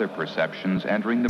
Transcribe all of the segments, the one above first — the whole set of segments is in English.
other perceptions entering the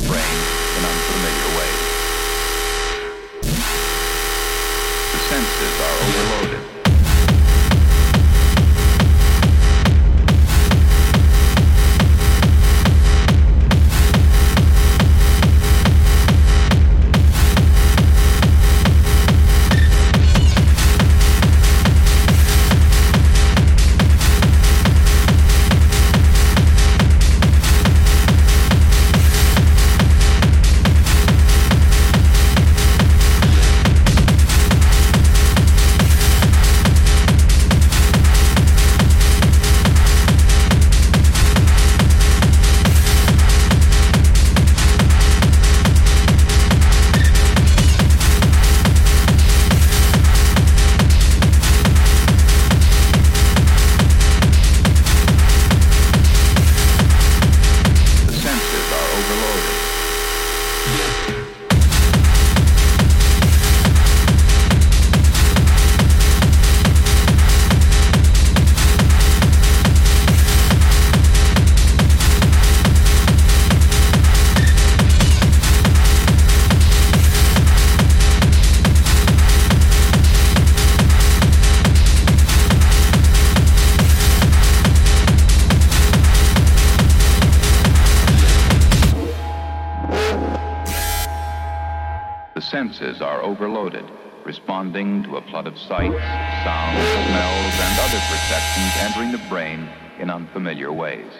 of sights, sounds, smells, and other perceptions entering the brain in unfamiliar ways.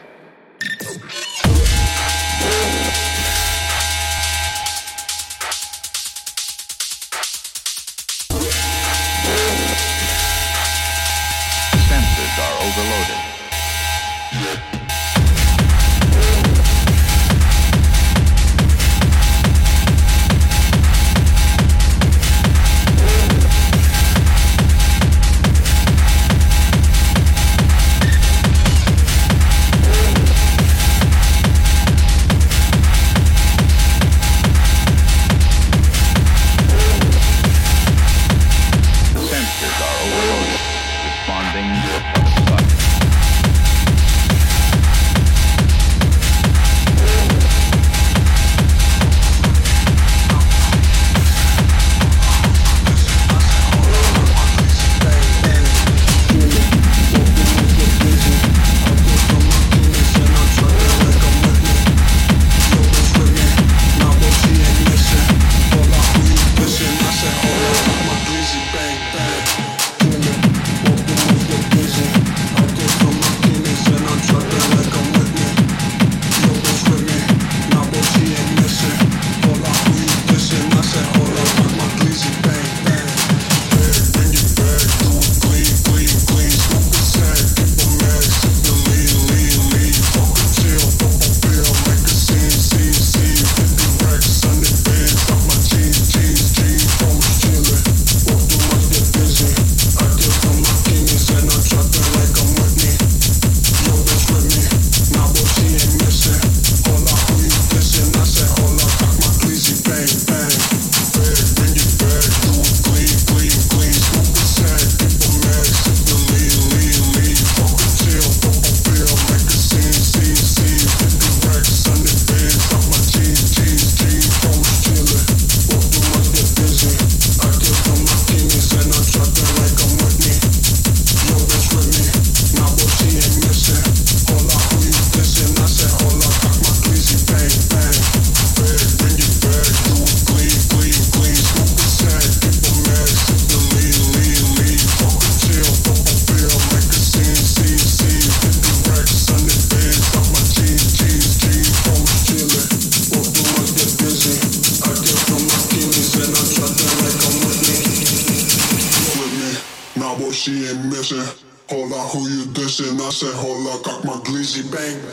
she bang.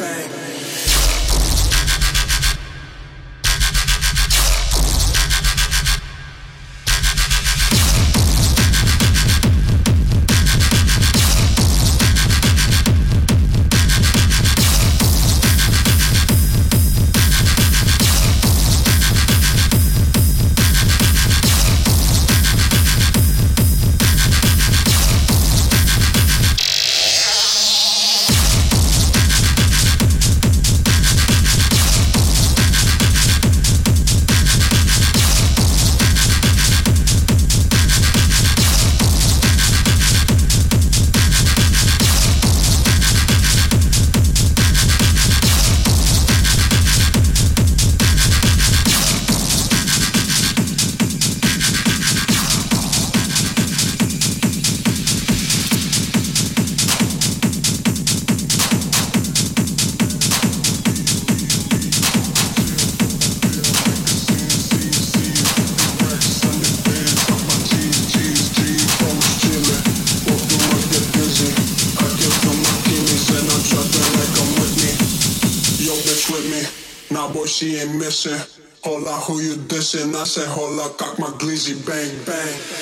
You dissing? I said, hold up, cock my glizzy, bang, bang.